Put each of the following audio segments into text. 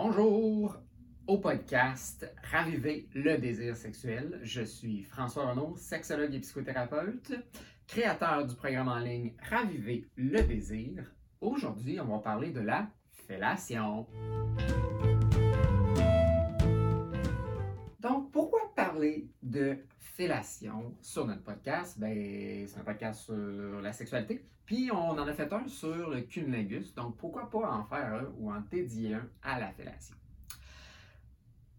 Bonjour au podcast Raviver le désir sexuel. Je suis François Renaud, sexologue et psychothérapeute, créateur du programme en ligne Raviver le désir. Aujourd'hui, on va parler de la fellation. Donc, pourquoi parler de sur notre podcast? Ben, c'est un podcast sur la sexualité. Puis, on en a fait un sur le cunnilingus. Donc, pourquoi pas en faire un ou en dédier un à la fellation?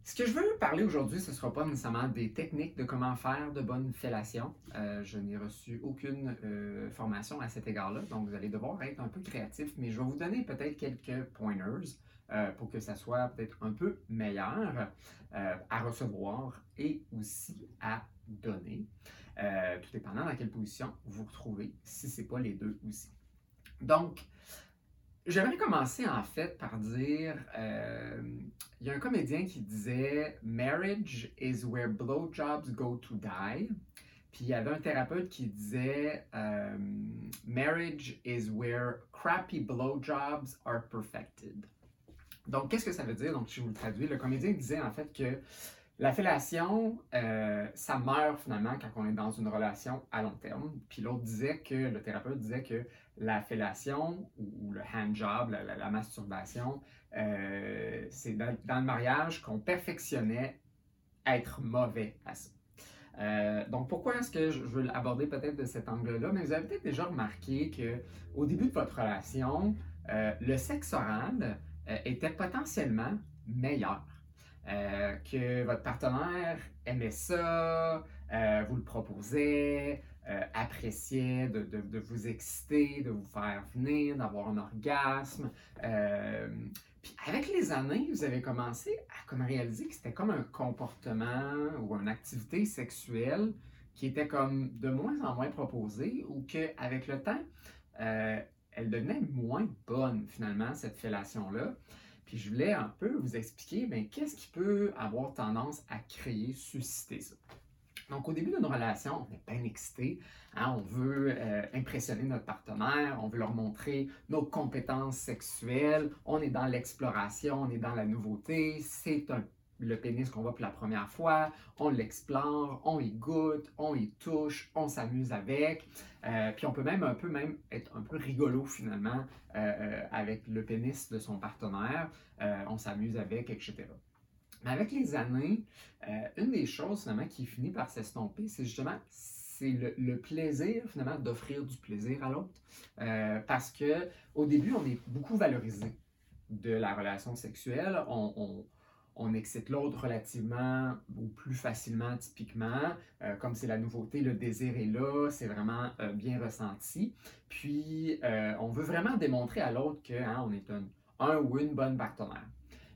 Ce que je veux parler aujourd'hui, ce ne sera pas nécessairement des techniques de comment faire de bonnes fellations. Euh, je n'ai reçu aucune euh, formation à cet égard-là, donc vous allez devoir être un peu créatif, mais je vais vous donner peut-être quelques pointers euh, pour que ça soit peut-être un peu meilleur à recevoir et aussi à donner, tout dépendant dans quelle position vous vous retrouvez, si ce n'est pas les deux aussi. Donc, J'aimerais commencer en fait par dire, euh, il y a un comédien qui disait Marriage is where blowjobs go to die. Puis il y avait un thérapeute qui disait euh, Marriage is where crappy blowjobs are perfected. Donc qu'est-ce que ça veut dire? Donc je vous le traduis. Le comédien disait en fait que la fellation, euh, ça meurt finalement quand on est dans une relation à long terme. Puis l'autre disait que, le thérapeute disait que la fellation ou, le handjob, la, masturbation, euh, c'est dans, le mariage qu'on perfectionnait être mauvais à ça. Euh, donc, pourquoi est-ce que je, veux l'aborder peut-être de cet angle-là? Mais vous avez peut-être déjà remarqué qu'au début de votre relation, le sexe oral était potentiellement meilleur. Euh, que votre partenaire aimait ça, euh, vous le proposait, euh, appréciait de, vous exciter, de vous faire venir, d'avoir un orgasme. puis avec les années, vous avez commencé à comme réaliser que c'était comme un comportement ou une activité sexuelle qui était comme de moins en moins proposée ou qu'avec le temps, elle devenait moins bonne finalement, cette fellation-là. Puis je voulais un peu vous expliquer ben, qu'est-ce qui peut avoir tendance à créer, susciter ça? Donc, au début d'une relation, on est bien excité. Hein, on veut euh, impressionner notre partenaire, on veut leur montrer nos compétences sexuelles. On est dans l'exploration, on est dans la nouveauté. C'est un le pénis qu'on voit pour la première fois, on l'explore, on y goûte, on y touche, on s'amuse avec. Euh, puis on peut même un peu même être un peu rigolo finalement euh, euh, avec le pénis de son partenaire. on s'amuse avec, etc. Mais avec les années, une des choses finalement qui finit par s'estomper, c'est justement c'est le, plaisir finalement d'offrir du plaisir à l'autre. parce que au début, on est beaucoup valorisé de la relation sexuelle. on excite l'autre relativement ou plus facilement typiquement. Euh, comme c'est la nouveauté, le désir est là, c'est vraiment euh, bien ressenti. Puis, euh, on veut vraiment démontrer à l'autre qu'on hein, est un, un, ou une bonne partenaire.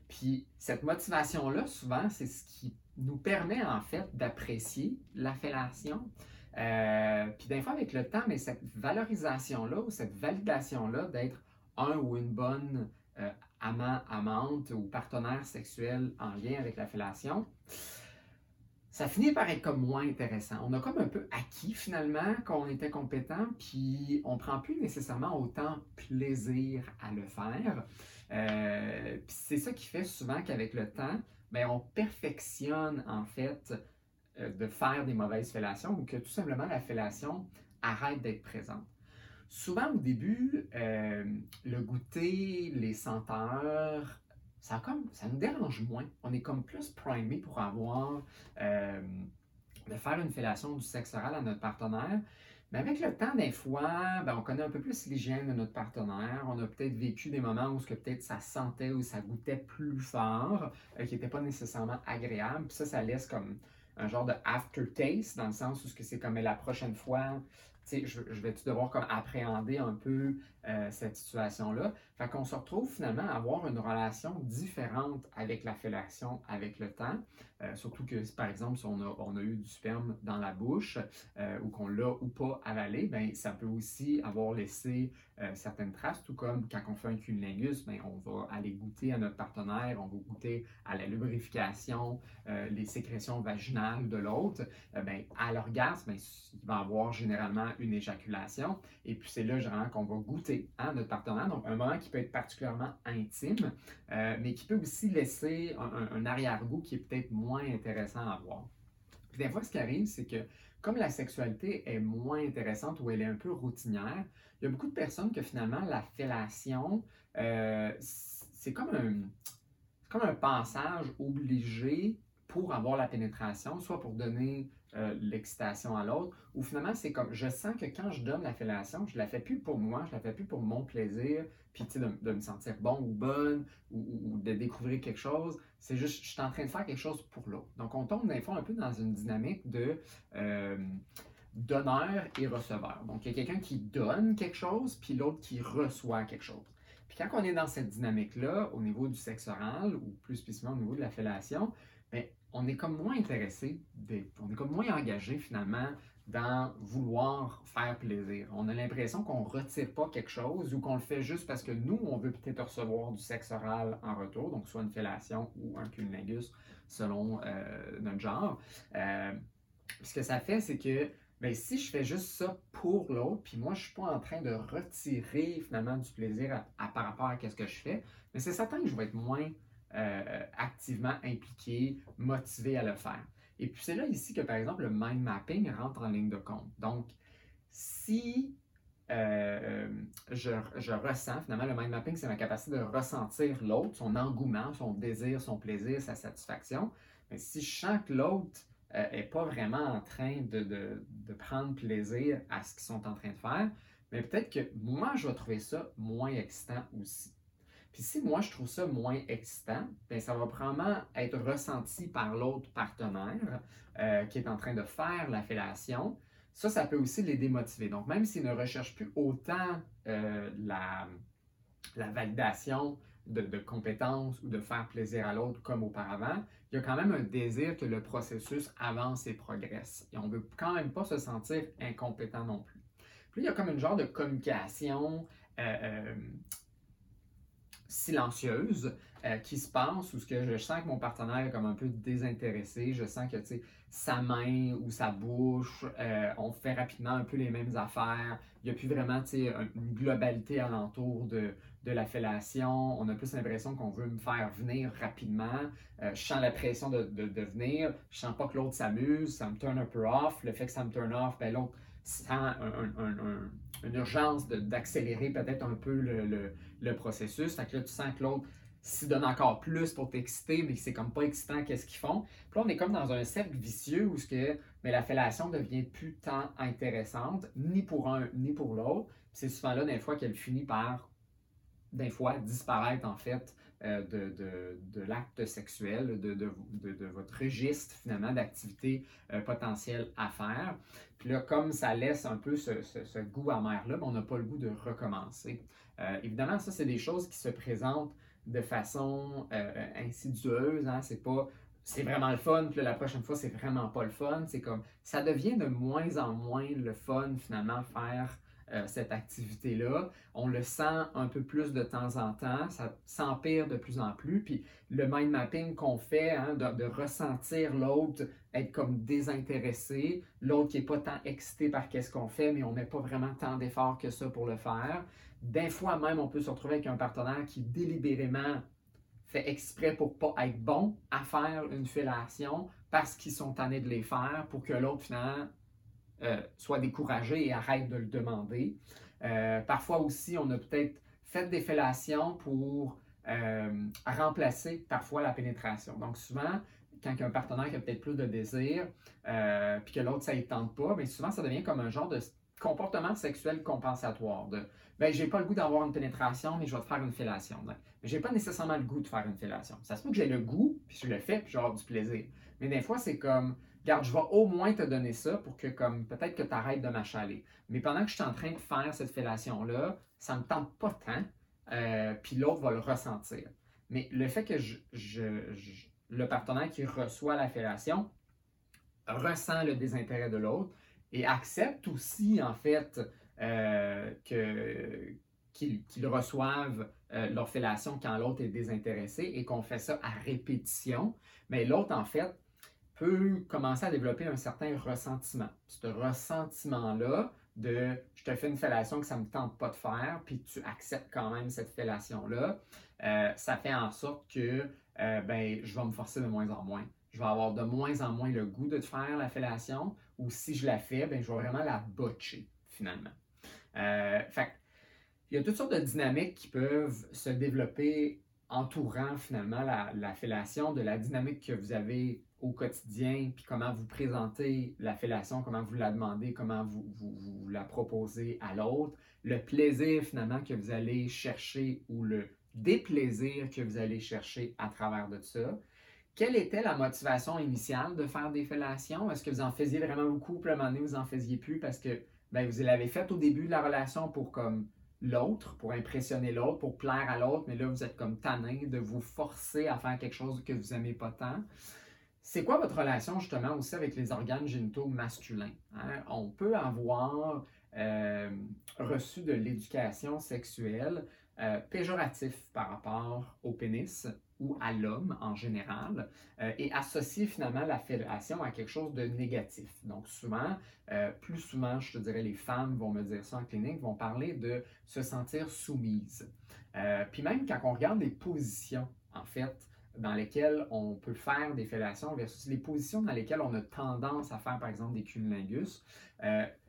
Puis, cette motivation-là, souvent, c'est ce qui nous permet en fait d'apprécier la fellation. puis, des fois, avec le temps, mais cette valorisation-là ou cette validation-là d'être un ou une bonne amant, amante ou partenaire sexuel en lien avec la fellation, ça finit par être comme moins intéressant. On a comme un peu acquis finalement qu'on était compétent, puis on prend plus nécessairement autant plaisir à le faire. Euh, c'est ça qui fait souvent qu'avec le temps, ben, on perfectionne en fait euh, de faire des mauvaises fellations ou que tout simplement la fellation arrête d'être présente. Souvent au début, euh, le goûter, les senteurs, ça, comme, ça nous dérange moins. On est comme plus primé pour avoir, euh, de faire une fellation du sexe oral à notre partenaire. Mais avec le temps, des fois, ben, on connaît un peu plus l'hygiène de notre partenaire. On a peut-être vécu des moments où peut-être ça sentait ou ça goûtait plus fort, euh, qui n'était pas nécessairement agréable. Puis ça, ça laisse comme un genre de aftertaste, dans le sens où c'est comme la prochaine fois, je, je vais-tu devoir comme appréhender un peu euh, cette situation-là? Fait qu'on se retrouve finalement à avoir une relation différente avec la fellation avec le temps. Euh, surtout que, par exemple, si on a, on a, eu du sperme dans la bouche euh, ou qu'on l'a ou pas avalé, ben, ça peut aussi avoir laissé certaines traces, tout comme quand on fait un cunnilingus, ben, on va aller goûter à notre partenaire, on va goûter à la lubrification, les sécrétions vaginales de l'autre. ben, à l'orgasme, ben, il va avoir généralement une éjaculation. Et puis c'est là généralement qu'on va goûter à notre partenaire. Donc un moment qui peut être particulièrement intime, euh, mais qui peut aussi laisser un, arrière-goût qui est peut-être moins intéressant à voir. Puis des fois, ce qui arrive, c'est que comme la sexualité est moins intéressante ou elle est un peu routinière, il y a beaucoup de personnes que finalement la fellation, euh, c'est comme un, comme un passage obligé pour avoir la pénétration, soit pour donner euh, l'excitation à l'autre, ou finalement c'est comme je sens que quand je donne la fellation, je la fais plus pour moi, je la fais plus pour mon plaisir, puis de, de me sentir bon ou bonne, ou, de découvrir quelque chose. C'est juste, je suis en train de faire quelque chose pour l'autre. Donc on tombe des fois un peu dans une dynamique de euh, donneur et receveur. Donc il y a quelqu'un qui donne quelque chose, puis l'autre qui reçoit quelque chose. Puis quand on est dans cette dynamique-là, au niveau du sexe oral, ou plus spécifiquement au niveau de la fellation, bien, on est comme moins intéressé, on est comme moins engagé finalement dans vouloir faire plaisir. On a l'impression qu'on ne retire pas quelque chose ou qu'on le fait juste parce que nous, on veut peut-être recevoir du sexe oral en retour, donc soit une fellation ou un cunnilingus selon euh, notre genre. Euh, ce que ça fait, c'est que ben, si je fais juste ça pour l'autre, puis moi, je ne suis pas en train de retirer finalement du plaisir à, par rapport à ce que je fais, mais c'est certain que je vais être moins euh, activement impliqué, motivé à le faire. Et puis c'est là ici que, par exemple, le mind mapping rentre en ligne de compte. Donc, si euh, je, je, ressens, finalement, le mind mapping, c'est ma capacité de ressentir l'autre, son engouement, son désir, son plaisir, sa satisfaction. Mais si je sens que l'autre n'est euh, pas vraiment en train de, de, de, prendre plaisir à ce qu'ils sont en train de faire, mais peut-être que moi, je vais trouver ça moins excitant aussi. Puis si moi je trouve ça moins excitant, bien, ça va probablement être ressenti par l'autre partenaire euh, qui est en train de faire la fellation. Ça, ça peut aussi les démotiver. Donc, même s'ils ne recherchent plus autant euh, la, validation de, de, compétences ou de faire plaisir à l'autre comme auparavant, il y a quand même un désir que le processus avance et progresse. Et on ne veut quand même pas se sentir incompétent non plus. Puis il y a comme une genre de communication euh, silencieuse euh, qui se passe ou ce que je sens que mon partenaire est comme un peu désintéressé, je sens que sa main ou sa bouche, euh, on fait rapidement un peu les mêmes affaires, il n'y a plus vraiment une globalité alentour de, de la fellation, on a plus l'impression qu'on veut me faire venir rapidement, euh, je sens la pression de, de, venir, je sens pas que l'autre s'amuse, ça me turn un peu off, le fait que ça me turn off, ben l'autre sent une urgence d'accélérer peut-être un peu le, le, processus. Fait que là, tu sens que l'autre s'y donne encore plus pour t'exciter, mais c'est comme pas excitant qu'est-ce qu'ils font. Puis là, on est comme dans un cercle vicieux où ce que, mais la fellation devient plus tant intéressante, ni pour un, ni pour l'autre. C'est souvent là, des fois, qu'elle finit par, des fois, disparaître en fait euh, de, l'acte sexuel, de, votre registre finalement d'activités euh, potentielles à faire. Puis là, comme ça laisse un peu ce, goût amer-là, ben, on n'a pas le goût de recommencer. Euh, évidemment, ça, c'est des choses qui se présentent de façon insidieuse. Hein? C'est pas c'est vraiment le fun, puis la prochaine fois, c'est vraiment pas le fun. C'est comme ça devient de moins en moins le fun finalement faire euh, cette activité-là. On le sent un peu plus de temps en temps, ça s'empire de plus en plus. Puis le mind mapping qu'on fait, hein, de, ressentir l'autre être comme désintéressé, l'autre qui n'est pas tant excité par qu'est-ce qu'on fait, mais on met pas vraiment tant d'efforts que ça pour le faire. Des fois même, on peut se retrouver avec un partenaire qui délibérément fait exprès pour pas être bon à faire une fellation parce qu'ils sont tannés de les faire pour que l'autre finalement euh, soit découragé et arrête de le demander. Euh, parfois aussi, on a peut-être fait des fellations pour euh, remplacer parfois la pénétration. Donc souvent, quand un partenaire qui a peut-être plus de désir, puis que l'autre, ça ne tente pas, mais souvent, ça devient comme un genre de comportement sexuel compensatoire. De, ben, j'ai pas le goût d'avoir une pénétration, mais je vais te faire une fellation. Mais j'ai pas nécessairement le goût de faire une fellation. Ça se peut que j'ai le goût, puis je le fais, puis avoir du plaisir. Mais des fois, c'est comme, Garde, je vais au moins te donner ça pour que, comme, peut-être que tu arrêtes de m'achaler. Mais pendant que je suis en train de faire cette fellation-là, ça ne me tente pas tant, euh, puis l'autre va le ressentir. Mais le fait que le partenaire qui reçoit la fellation ressent le désintérêt de l'autre et accepte aussi, en fait, euh, qu'ils reçoivent euh, leur fellation quand l'autre est désintéressé et qu'on fait ça à répétition. Mais l'autre, en fait, peut commencer à développer un certain ressentiment. Ce ressentiment-là de je te fais une fellation que ça ne me tente pas de faire, puis tu acceptes quand même cette fellation-là, euh, ça fait en sorte que euh, ben, je vais me forcer de moins en moins. Je vais avoir de moins en moins le goût de te faire la fellation, ou si je la fais, ben, je vais vraiment la botcher finalement. Euh, fait, il y a toutes sortes de dynamiques qui peuvent se développer entourant finalement la, la, fellation, de la dynamique que vous avez au quotidien, puis comment vous présentez la fellation, comment vous la demandez, comment vous, la proposez à l'autre, le plaisir finalement que vous allez chercher ou le déplaisir que vous allez chercher à travers de ça. Quelle était la motivation initiale de faire des fellations? Est-ce que vous en faisiez vraiment beaucoup, puis à un moment donné, vous en faisiez plus parce que ben, vous l'avez fait au début de la relation pour comme l'autre, pour impressionner l'autre, pour plaire à l'autre, mais là, vous êtes comme tanné de vous forcer à faire quelque chose que vous n'aimez pas tant. C'est quoi votre relation justement aussi avec les organes génitaux masculins? Hein? On peut avoir euh, reçu de l'éducation sexuelle euh, péjoratif par rapport au pénis ou à l'homme en général euh, et associer finalement la fellation à quelque chose de négatif. Donc souvent, euh, plus souvent, je te dirais, les femmes vont me dire ça en clinique, vont parler de se sentir soumise. Puis même quand on regarde les positions, en fait, dans lesquelles on peut faire des fellations versus les positions dans lesquelles on a tendance à faire, par exemple, des cunnilingus,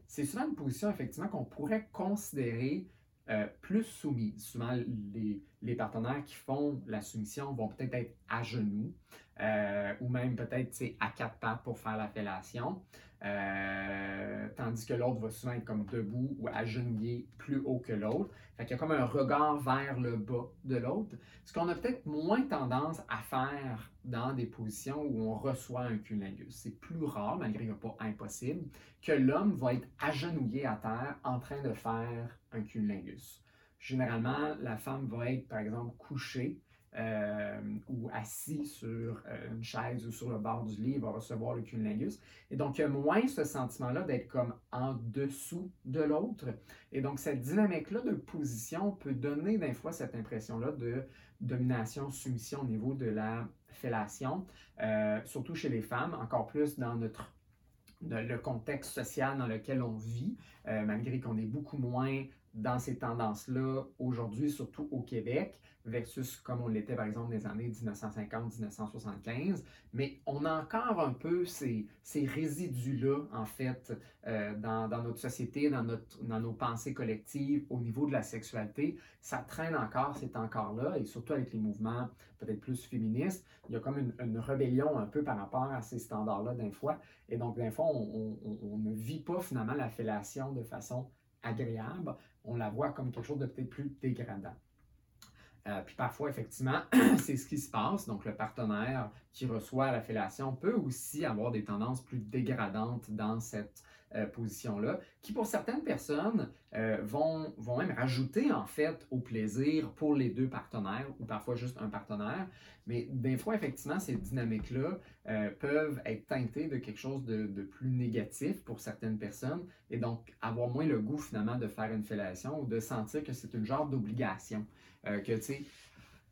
c'est souvent une position, effectivement, qu'on pourrait considérer euh, plus soumis. Souvent, les, les, partenaires qui font la soumission vont peut-être être à genoux euh, ou même peut-être à quatre pattes pour faire la fellation. Euh, tandis que l'autre va souvent être comme debout ou agenouillé plus haut que l'autre. Fait qu'il y a comme un regard vers le bas de l'autre. Ce qu'on a peut-être moins tendance à faire dans des positions où on reçoit un cunnilingus. C'est plus rare, malgré que pas impossible, que l'homme va être agenouillé à terre en train de faire un cunnilingus. Généralement, la femme va être, par exemple, couchée euh, ou assis sur euh, une chaise ou sur le bord du lit, il va recevoir le cunnilingus. Et donc, il y a moins ce sentiment-là d'être comme en dessous de l'autre. Et donc, cette dynamique-là de position peut donner des fois cette impression-là de domination, soumission au niveau de la fellation, euh, surtout chez les femmes, encore plus dans notre le contexte social dans lequel on vit, malgré qu'on est beaucoup moins dans ces tendances-là aujourd'hui, surtout au Québec, versus comme on l'était par exemple dans les années 1950-1975. Mais on a encore un peu ces, résidus-là, en fait, euh, dans, notre société, dans, nos pensées collectives, au niveau de la sexualité. Ça traîne encore, c'est encore là, et surtout avec les mouvements peut-être plus féministes. Il y a comme une, rébellion un peu par rapport à ces standards-là d'un fois. Et donc, d'un fois, on, on ne vit pas finalement la fellation de façon agréable, on la voit comme quelque chose de peut-être plus dégradant. Euh, puis parfois, effectivement, c'est ce qui se passe. Donc, le partenaire qui reçoit la fellation peut aussi avoir des tendances plus dégradantes dans cette euh, position-là, qui pour certaines personnes euh, vont, vont même rajouter en fait au plaisir pour les deux partenaires ou parfois juste un partenaire. Mais des fois, effectivement, ces dynamiques-là peuvent être teintées de quelque chose de, de, plus négatif pour certaines personnes et donc avoir moins le goût finalement de faire une fellation ou de sentir que c'est une genre d'obligation. Que tu sais,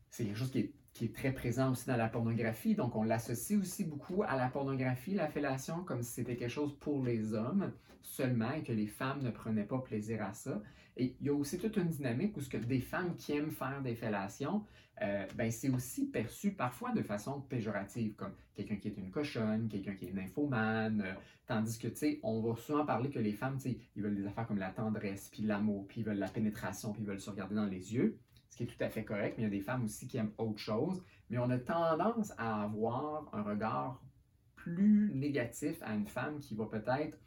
c'est quelque chose qui est très présent aussi dans la pornographie. Donc, on l'associe aussi beaucoup à la pornographie, la fellation, comme si c'était quelque chose pour les hommes seulement et que les femmes ne prenaient pas plaisir à ça. Et il y a aussi toute une dynamique où ce que des femmes qui aiment faire des fellations, euh, ben c'est aussi perçu parfois de façon péjorative, comme quelqu'un qui est une cochonne, quelqu'un qui est une infomane, euh, tandis que, tu sais, on va souvent parler que les femmes, tu sais, ils veulent des affaires comme la tendresse, puis l'amour, puis ils veulent la pénétration, puis ils veulent se regarder dans les yeux ce qui est tout à fait correct, mais il y a des femmes aussi qui aiment autre chose. Mais on a tendance à avoir un regard plus négatif à une femme qui va peut-être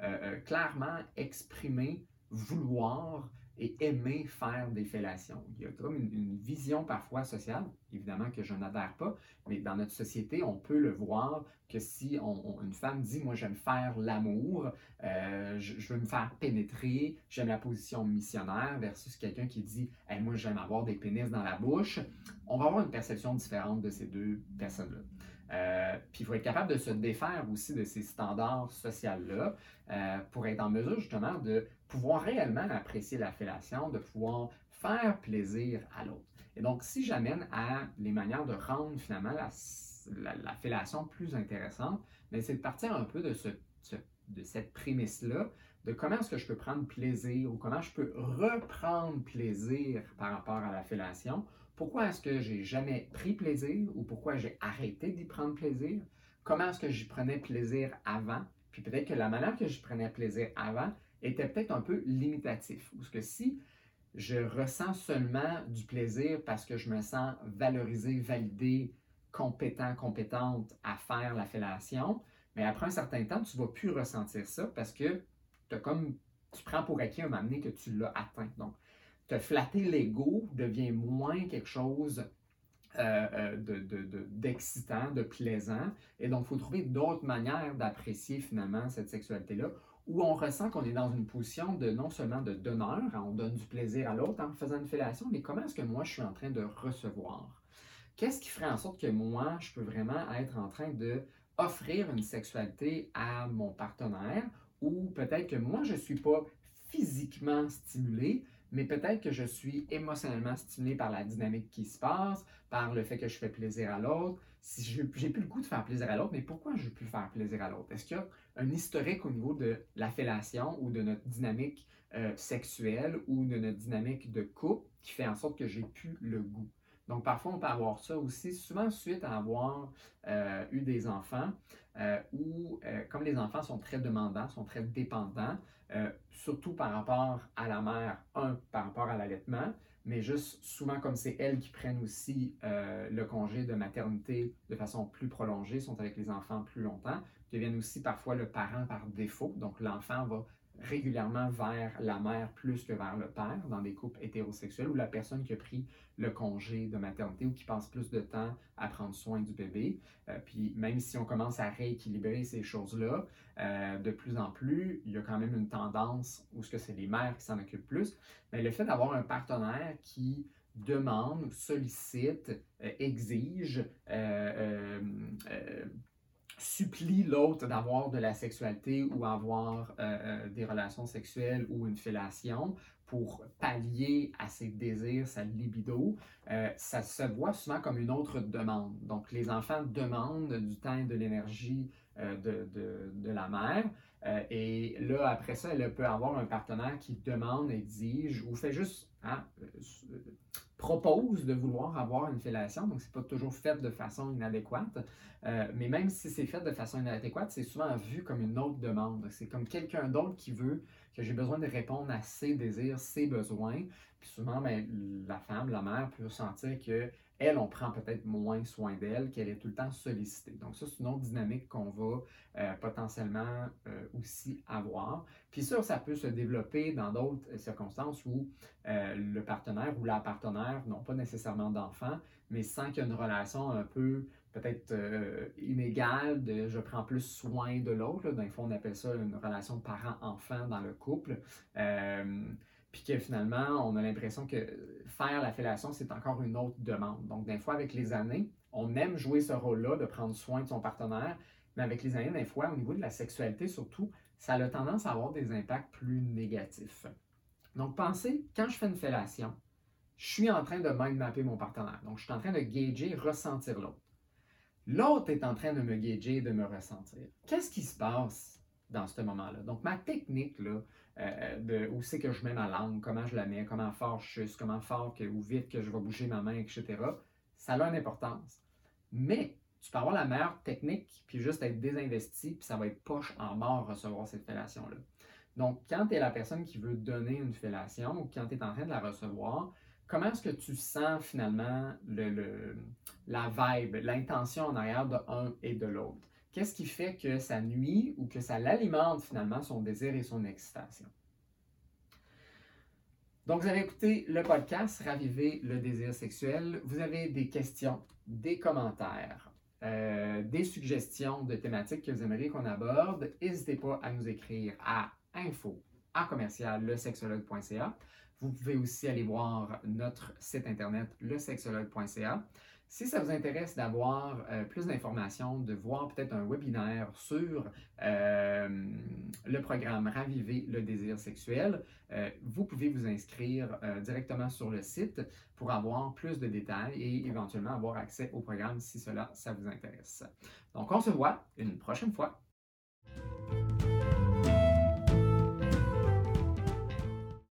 euh, euh, clairement exprimer, vouloir et aimer faire des fellations. Il y a comme une, vision parfois sociale, évidemment que je n'adhère pas, mais dans notre société, on peut le voir que si une femme dit, moi j'aime faire l'amour, euh, je, veux me faire pénétrer, j'aime la position missionnaire, versus quelqu'un qui dit, moi j'aime avoir des pénis dans la bouche, on va avoir une perception différente de ces deux personnes-là. Euh, puis il faut être capable de se défaire aussi de ces standards sociaux-là euh, pour être en mesure justement de pouvoir réellement apprécier la fellation, de pouvoir faire plaisir à l'autre. Et donc, si j'amène à les manières de rendre finalement la, la, fellation plus intéressante, ben, c'est de partir un peu de, ce, de cette prémisse-là, de comment est-ce que je peux prendre plaisir ou comment je peux reprendre plaisir par rapport à la fellation. Pourquoi est-ce que j'ai jamais pris plaisir ou pourquoi j'ai arrêté d'y prendre plaisir? Comment est-ce que j'y prenais plaisir avant? Puis peut-être que la manière que je prenais plaisir avant était peut-être un peu limitatif. Parce que si je ressens seulement du plaisir parce que je me sens valorisé, validé, compétent, compétente à faire la fellation, mais après un certain temps, tu ne vas plus ressentir ça parce que as comme, tu prends pour acquis un moment donné que tu l'as atteint. Donc, te flatter l'ego devient moins quelque chose euh, euh, d'excitant, de, plaisant. Et donc, il faut trouver d'autres manières d'apprécier finalement cette sexualité-là où on ressent qu'on est dans une position de non seulement de donneur, hein, on donne du plaisir à l'autre en faisant une fellation, mais comment est-ce que moi je suis en train de recevoir? Qu'est-ce qui ferait en sorte que moi je peux vraiment être en train de offrir une sexualité à mon partenaire ou peut-être que moi je ne suis pas physiquement stimulé, mais peut-être que je suis émotionnellement stimulé par la dynamique qui se passe, par le fait que je fais plaisir à l'autre. Si j'ai plus le goût de faire plaisir à l'autre, mais pourquoi je veux plus faire plaisir à l'autre? Est-ce qu'il y a un historique au niveau de la fellation ou de notre dynamique euh, sexuelle ou de notre dynamique de couple qui fait en sorte que j'ai plus le goût? Donc, parfois, on peut avoir ça aussi, souvent suite à avoir euh, eu des enfants, euh, où, comme les enfants sont très demandants, sont très dépendants, surtout par rapport à la mère, un, par rapport à l'allaitement, mais juste souvent comme c'est elles qui prennent aussi euh, le congé de maternité de façon plus prolongée, sont avec les enfants plus longtemps, deviennent aussi parfois le parent par défaut. Donc l'enfant va régulièrement vers la mère plus que vers le père dans des couples hétérosexuels ou la personne qui a pris le congé de maternité ou qui passe plus de temps à prendre soin du bébé. Euh, puis même si on commence à rééquilibrer ces choses-là, euh, de plus en plus, il y a quand même une tendance où ce que c'est les mères qui s'en occupent plus. Mais le fait d'avoir un partenaire qui demande, sollicite, euh, exige, supplie l'autre d'avoir de la sexualité ou avoir euh, euh, des relations sexuelles ou une fellation pour pallier à ses désirs, sa libido, euh, ça se voit souvent comme une autre demande. Donc, les enfants demandent du temps et de l'énergie de, de, la mère. et là, après ça, elle peut avoir un partenaire qui demande, exige ou fait juste hein, propose de vouloir avoir une fellation, donc c'est pas toujours fait de façon inadéquate, euh, mais même si c'est fait de façon inadéquate, c'est souvent vu comme une autre demande. C'est comme quelqu'un d'autre qui veut que j'ai besoin de répondre à ses désirs, ses besoins. Puis souvent, ben, la femme, la mère peut sentir que elle, on prend peut-être moins soin d'elle, qu'elle est tout le temps sollicitée. Donc ça, c'est une autre dynamique qu'on va euh, potentiellement euh, aussi avoir. Puis ça, ça peut se développer dans d'autres circonstances où euh, le partenaire ou la partenaire n'ont pas nécessairement d'enfants, mais sans qu'il y ait une relation un peu peut-être inégale de je prends plus soin de l'autre. Le fond, on appelle ça une relation parent-enfant dans le couple puis que finalement, on a l'impression que faire la fellation, c'est encore une autre demande. Donc, des fois, avec les années, on aime jouer ce rôle-là de prendre soin de son partenaire, mais avec les années, des fois, au niveau de la sexualité surtout, ça a tendance à avoir des impacts plus négatifs. Donc, pensez, quand je fais une fellation, je suis en train de mind mapper mon partenaire. Donc, je suis en train de gager, ressentir l'autre. L'autre est en train de me gager, de me ressentir. Qu'est-ce qui se passe dans ce moment-là? Donc, ma technique, là, euh, de où c'est que je mets ma langue, comment je la mets, comment fort je suis, comment fort que, ou vite que je vais bouger ma main, etc. Ça a une importance. Mais tu peux avoir la meilleure technique, puis juste être désinvesti, puis ça va être poche en mort recevoir cette fellation-là. Donc, quand tu es la personne qui veut donner une fellation ou quand tu es en train de la recevoir, comment est-ce que tu sens finalement le, la vibe, l'intention en arrière de un et de l'autre? Qu'est-ce qui fait que ça nuit ou que ça l'alimente finalement son désir et son excitation? Donc, vous avez écouté le podcast Raviver le désir sexuel. Vous avez des questions, des commentaires, euh, des suggestions de thématiques que vous aimeriez qu'on aborde. N'hésitez pas à nous écrire à info à commercial lesexologue.ca. Vous pouvez aussi aller voir notre site internet lesexologue.ca. Si ça vous intéresse d'avoir euh, plus d'informations, de voir peut-être un webinaire sur euh, le programme Raviver le désir sexuel, euh, vous pouvez vous inscrire directement sur le site pour avoir plus de détails et éventuellement avoir accès au programme si cela, ça vous intéresse. Donc, on se voit une prochaine fois.